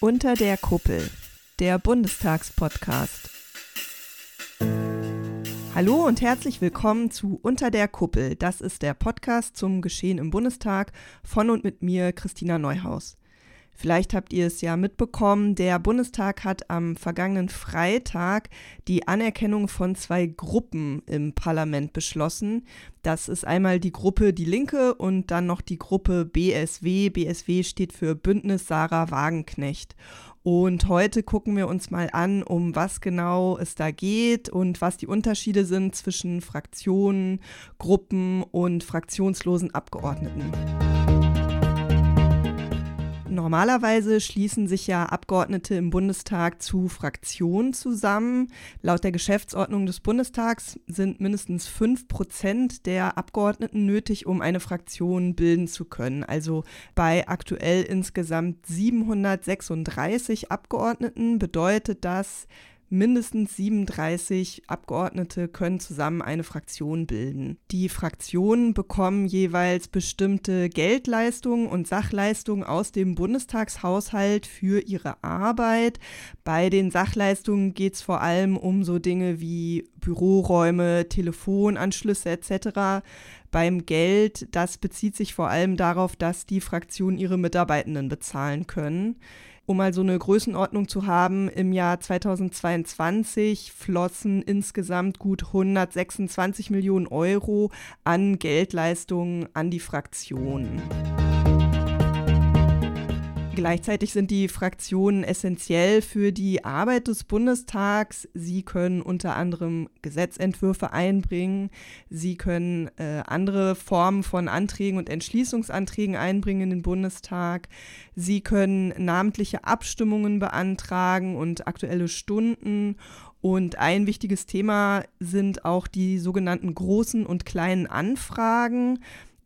Unter der Kuppel, der Bundestagspodcast. Hallo und herzlich willkommen zu Unter der Kuppel. Das ist der Podcast zum Geschehen im Bundestag von und mit mir, Christina Neuhaus. Vielleicht habt ihr es ja mitbekommen, der Bundestag hat am vergangenen Freitag die Anerkennung von zwei Gruppen im Parlament beschlossen. Das ist einmal die Gruppe Die Linke und dann noch die Gruppe BSW. BSW steht für Bündnis Sarah Wagenknecht. Und heute gucken wir uns mal an, um was genau es da geht und was die Unterschiede sind zwischen Fraktionen, Gruppen und fraktionslosen Abgeordneten. Normalerweise schließen sich ja Abgeordnete im Bundestag zu Fraktionen zusammen. Laut der Geschäftsordnung des Bundestags sind mindestens fünf Prozent der Abgeordneten nötig, um eine Fraktion bilden zu können. Also bei aktuell insgesamt 736 Abgeordneten bedeutet das, Mindestens 37 Abgeordnete können zusammen eine Fraktion bilden. Die Fraktionen bekommen jeweils bestimmte Geldleistungen und Sachleistungen aus dem Bundestagshaushalt für ihre Arbeit. Bei den Sachleistungen geht es vor allem um so Dinge wie Büroräume, Telefonanschlüsse etc. Beim Geld, das bezieht sich vor allem darauf, dass die Fraktionen ihre Mitarbeitenden bezahlen können. Um mal so eine Größenordnung zu haben, im Jahr 2022 flossen insgesamt gut 126 Millionen Euro an Geldleistungen an die Fraktionen. Gleichzeitig sind die Fraktionen essentiell für die Arbeit des Bundestags. Sie können unter anderem Gesetzentwürfe einbringen. Sie können äh, andere Formen von Anträgen und Entschließungsanträgen einbringen in den Bundestag. Sie können namentliche Abstimmungen beantragen und aktuelle Stunden. Und ein wichtiges Thema sind auch die sogenannten großen und kleinen Anfragen.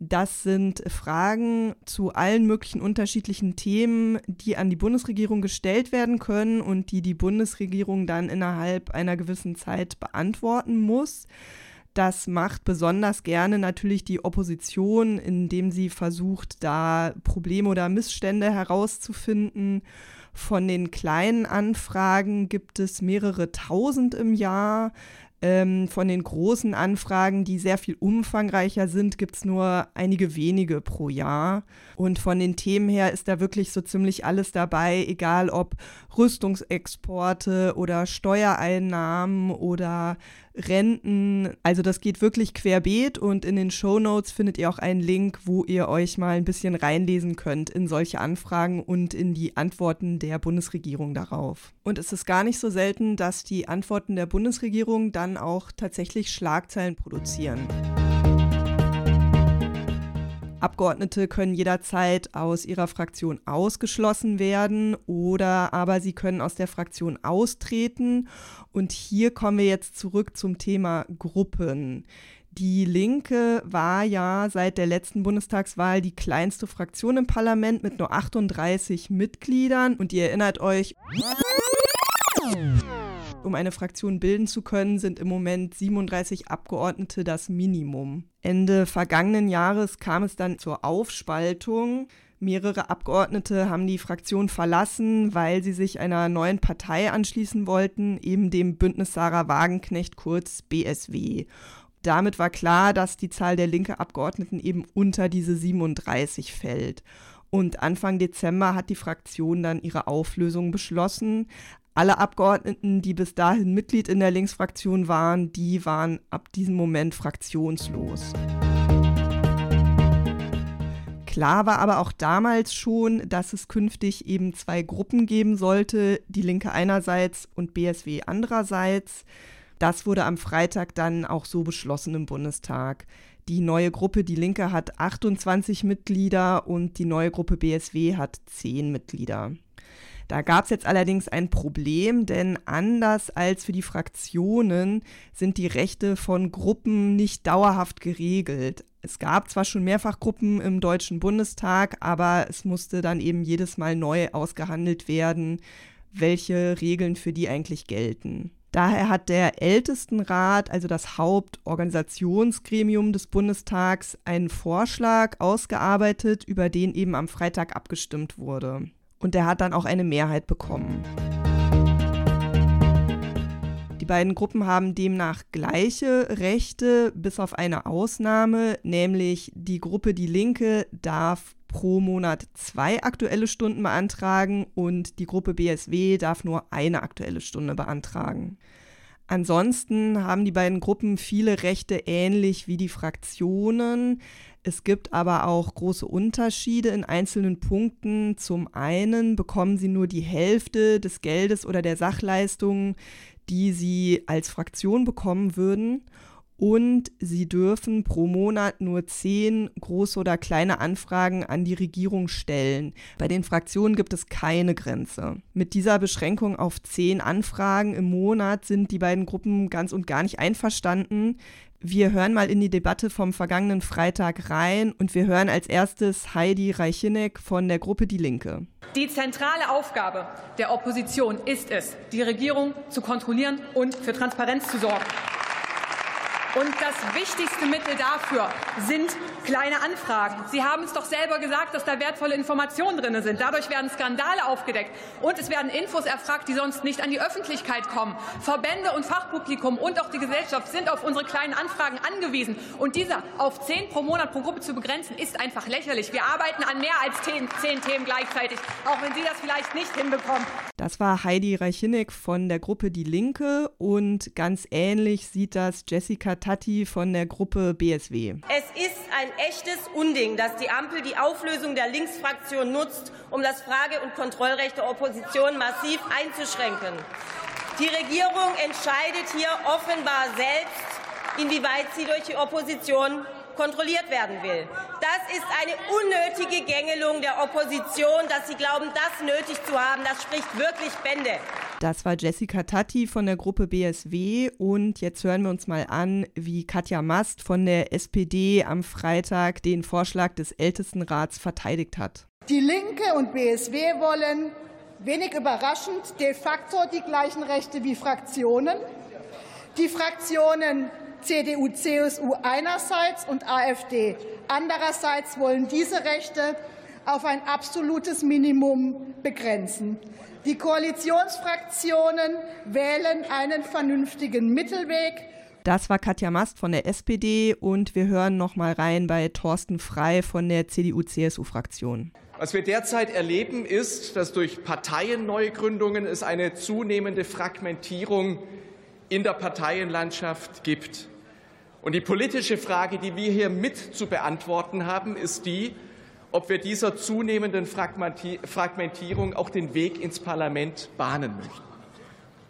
Das sind Fragen zu allen möglichen unterschiedlichen Themen, die an die Bundesregierung gestellt werden können und die die Bundesregierung dann innerhalb einer gewissen Zeit beantworten muss. Das macht besonders gerne natürlich die Opposition, indem sie versucht, da Probleme oder Missstände herauszufinden. Von den kleinen Anfragen gibt es mehrere tausend im Jahr. Ähm, von den großen Anfragen, die sehr viel umfangreicher sind, gibt es nur einige wenige pro Jahr. Und von den Themen her ist da wirklich so ziemlich alles dabei, egal ob Rüstungsexporte oder Steuereinnahmen oder Renten. Also das geht wirklich querbeet und in den Show Notes findet ihr auch einen Link, wo ihr euch mal ein bisschen reinlesen könnt in solche Anfragen und in die Antworten der Bundesregierung darauf. Und es ist gar nicht so selten, dass die Antworten der Bundesregierung dann auch tatsächlich Schlagzeilen produzieren. Abgeordnete können jederzeit aus ihrer Fraktion ausgeschlossen werden oder aber sie können aus der Fraktion austreten. Und hier kommen wir jetzt zurück zum Thema Gruppen. Die Linke war ja seit der letzten Bundestagswahl die kleinste Fraktion im Parlament mit nur 38 Mitgliedern. Und ihr erinnert euch, um eine Fraktion bilden zu können, sind im Moment 37 Abgeordnete das Minimum. Ende vergangenen Jahres kam es dann zur Aufspaltung. Mehrere Abgeordnete haben die Fraktion verlassen, weil sie sich einer neuen Partei anschließen wollten, eben dem Bündnis Sarah Wagenknecht kurz BSW. Damit war klar, dass die Zahl der linke Abgeordneten eben unter diese 37 fällt. Und Anfang Dezember hat die Fraktion dann ihre Auflösung beschlossen. Alle Abgeordneten, die bis dahin Mitglied in der Linksfraktion waren, die waren ab diesem Moment fraktionslos. Klar war aber auch damals schon, dass es künftig eben zwei Gruppen geben sollte, die Linke einerseits und BSW andererseits. Das wurde am Freitag dann auch so beschlossen im Bundestag. Die neue Gruppe Die Linke hat 28 Mitglieder und die neue Gruppe BSW hat 10 Mitglieder. Da gab es jetzt allerdings ein Problem, denn anders als für die Fraktionen sind die Rechte von Gruppen nicht dauerhaft geregelt. Es gab zwar schon mehrfach Gruppen im Deutschen Bundestag, aber es musste dann eben jedes Mal neu ausgehandelt werden, welche Regeln für die eigentlich gelten. Daher hat der Ältestenrat, also das Hauptorganisationsgremium des Bundestags, einen Vorschlag ausgearbeitet, über den eben am Freitag abgestimmt wurde. Und der hat dann auch eine Mehrheit bekommen. Die beiden Gruppen haben demnach gleiche Rechte, bis auf eine Ausnahme, nämlich die Gruppe Die Linke darf pro Monat zwei aktuelle Stunden beantragen und die Gruppe BSW darf nur eine aktuelle Stunde beantragen. Ansonsten haben die beiden Gruppen viele Rechte ähnlich wie die Fraktionen. Es gibt aber auch große Unterschiede in einzelnen Punkten. Zum einen bekommen sie nur die Hälfte des Geldes oder der Sachleistungen, die sie als Fraktion bekommen würden. Und sie dürfen pro Monat nur zehn große oder kleine Anfragen an die Regierung stellen. Bei den Fraktionen gibt es keine Grenze. Mit dieser Beschränkung auf zehn Anfragen im Monat sind die beiden Gruppen ganz und gar nicht einverstanden. Wir hören mal in die Debatte vom vergangenen Freitag rein und wir hören als erstes Heidi Reichinek von der Gruppe Die Linke. Die zentrale Aufgabe der Opposition ist es, die Regierung zu kontrollieren und für Transparenz zu sorgen. Und das wichtigste Mittel dafür sind kleine Anfragen. Sie haben es doch selber gesagt, dass da wertvolle Informationen drin sind. Dadurch werden Skandale aufgedeckt und es werden Infos erfragt, die sonst nicht an die Öffentlichkeit kommen. Verbände und Fachpublikum und auch die Gesellschaft sind auf unsere kleinen Anfragen angewiesen. Und dieser auf zehn pro Monat pro Gruppe zu begrenzen, ist einfach lächerlich. Wir arbeiten an mehr als zehn, zehn Themen gleichzeitig, auch wenn Sie das vielleicht nicht hinbekommen. Das war Heidi Reichinek von der Gruppe Die Linke und ganz ähnlich sieht das Jessica Tatti von der Gruppe BSW. Es ist ein echtes Unding, dass die Ampel die Auflösung der Linksfraktion nutzt, um das Frage- und Kontrollrecht der Opposition massiv einzuschränken. Die Regierung entscheidet hier offenbar selbst, inwieweit sie durch die Opposition kontrolliert werden will. Das ist eine unnötige Gängelung der Opposition, dass sie glauben, das nötig zu haben. Das spricht wirklich Bände. Das war Jessica Tatti von der Gruppe BSW und jetzt hören wir uns mal an, wie Katja Mast von der SPD am Freitag den Vorschlag des Ältestenrats verteidigt hat. Die Linke und BSW wollen wenig überraschend de facto die gleichen Rechte wie Fraktionen. Die Fraktionen CDU, CSU einerseits und AfD andererseits wollen diese Rechte auf ein absolutes Minimum begrenzen. Die Koalitionsfraktionen wählen einen vernünftigen Mittelweg. Das war Katja Mast von der SPD und wir hören noch mal rein bei Thorsten Frei von der CDU-CSU-Fraktion. Was wir derzeit erleben, ist, dass durch Parteienneugründungen es eine zunehmende Fragmentierung in der Parteienlandschaft gibt. Und die politische Frage, die wir hier mit zu beantworten haben, ist die, ob wir dieser zunehmenden Fragmentierung auch den Weg ins Parlament bahnen möchten.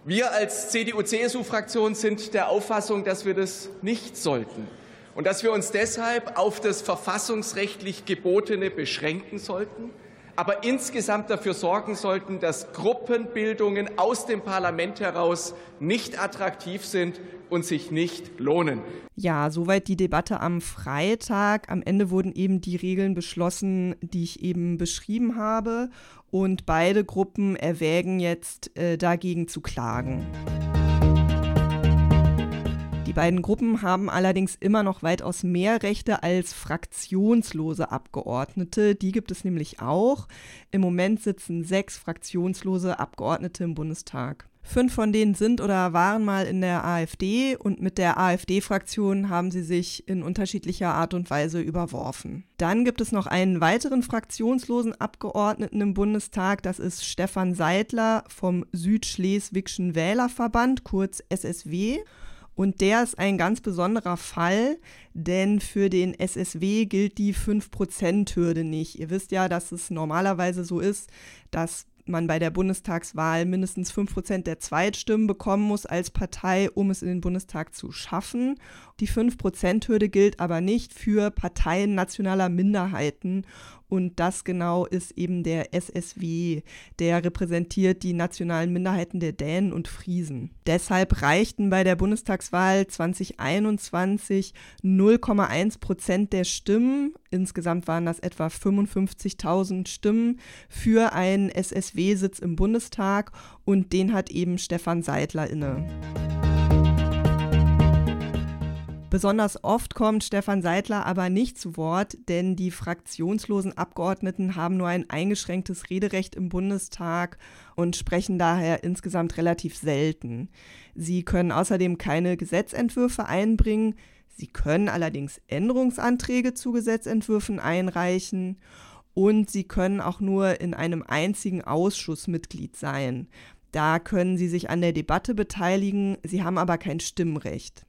Wir als CDU-CSU-Fraktion sind der Auffassung, dass wir das nicht sollten und dass wir uns deshalb auf das verfassungsrechtlich Gebotene beschränken sollten, aber insgesamt dafür sorgen sollten, dass Gruppenbildungen aus dem Parlament heraus nicht attraktiv sind und sich nicht lohnen. Ja, soweit die Debatte am Freitag. Am Ende wurden eben die Regeln beschlossen, die ich eben beschrieben habe. Und beide Gruppen erwägen jetzt äh, dagegen zu klagen. Die beiden Gruppen haben allerdings immer noch weitaus mehr Rechte als fraktionslose Abgeordnete. Die gibt es nämlich auch. Im Moment sitzen sechs fraktionslose Abgeordnete im Bundestag. Fünf von denen sind oder waren mal in der AfD und mit der AfD-Fraktion haben sie sich in unterschiedlicher Art und Weise überworfen. Dann gibt es noch einen weiteren fraktionslosen Abgeordneten im Bundestag, das ist Stefan Seidler vom Südschleswigschen Wählerverband, kurz SSW. Und der ist ein ganz besonderer Fall, denn für den SSW gilt die 5%-Hürde nicht. Ihr wisst ja, dass es normalerweise so ist, dass man bei der Bundestagswahl mindestens 5 Prozent der Zweitstimmen bekommen muss als Partei, um es in den Bundestag zu schaffen. Die 5-Prozent-Hürde gilt aber nicht für Parteien nationaler Minderheiten. Und das genau ist eben der SSW. Der repräsentiert die nationalen Minderheiten der Dänen und Friesen. Deshalb reichten bei der Bundestagswahl 2021 0,1 Prozent der Stimmen. Insgesamt waren das etwa 55.000 Stimmen für einen SSW-Sitz im Bundestag. Und den hat eben Stefan Seidler inne. Besonders oft kommt Stefan Seidler aber nicht zu Wort, denn die fraktionslosen Abgeordneten haben nur ein eingeschränktes Rederecht im Bundestag und sprechen daher insgesamt relativ selten. Sie können außerdem keine Gesetzentwürfe einbringen, sie können allerdings Änderungsanträge zu Gesetzentwürfen einreichen und sie können auch nur in einem einzigen Ausschuss Mitglied sein. Da können sie sich an der Debatte beteiligen, sie haben aber kein Stimmrecht.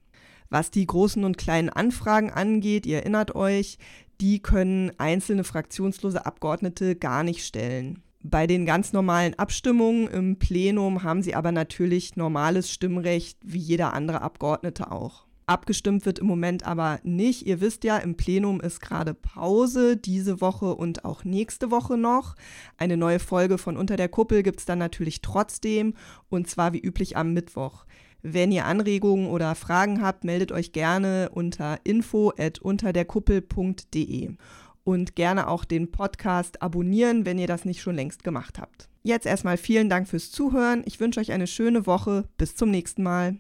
Was die großen und kleinen Anfragen angeht, ihr erinnert euch, die können einzelne fraktionslose Abgeordnete gar nicht stellen. Bei den ganz normalen Abstimmungen im Plenum haben sie aber natürlich normales Stimmrecht wie jeder andere Abgeordnete auch. Abgestimmt wird im Moment aber nicht. Ihr wisst ja, im Plenum ist gerade Pause, diese Woche und auch nächste Woche noch. Eine neue Folge von Unter der Kuppel gibt es dann natürlich trotzdem und zwar wie üblich am Mittwoch. Wenn ihr Anregungen oder Fragen habt, meldet euch gerne unter info@unterderkuppel.de und gerne auch den Podcast abonnieren, wenn ihr das nicht schon längst gemacht habt. Jetzt erstmal vielen Dank fürs Zuhören. Ich wünsche euch eine schöne Woche. Bis zum nächsten Mal.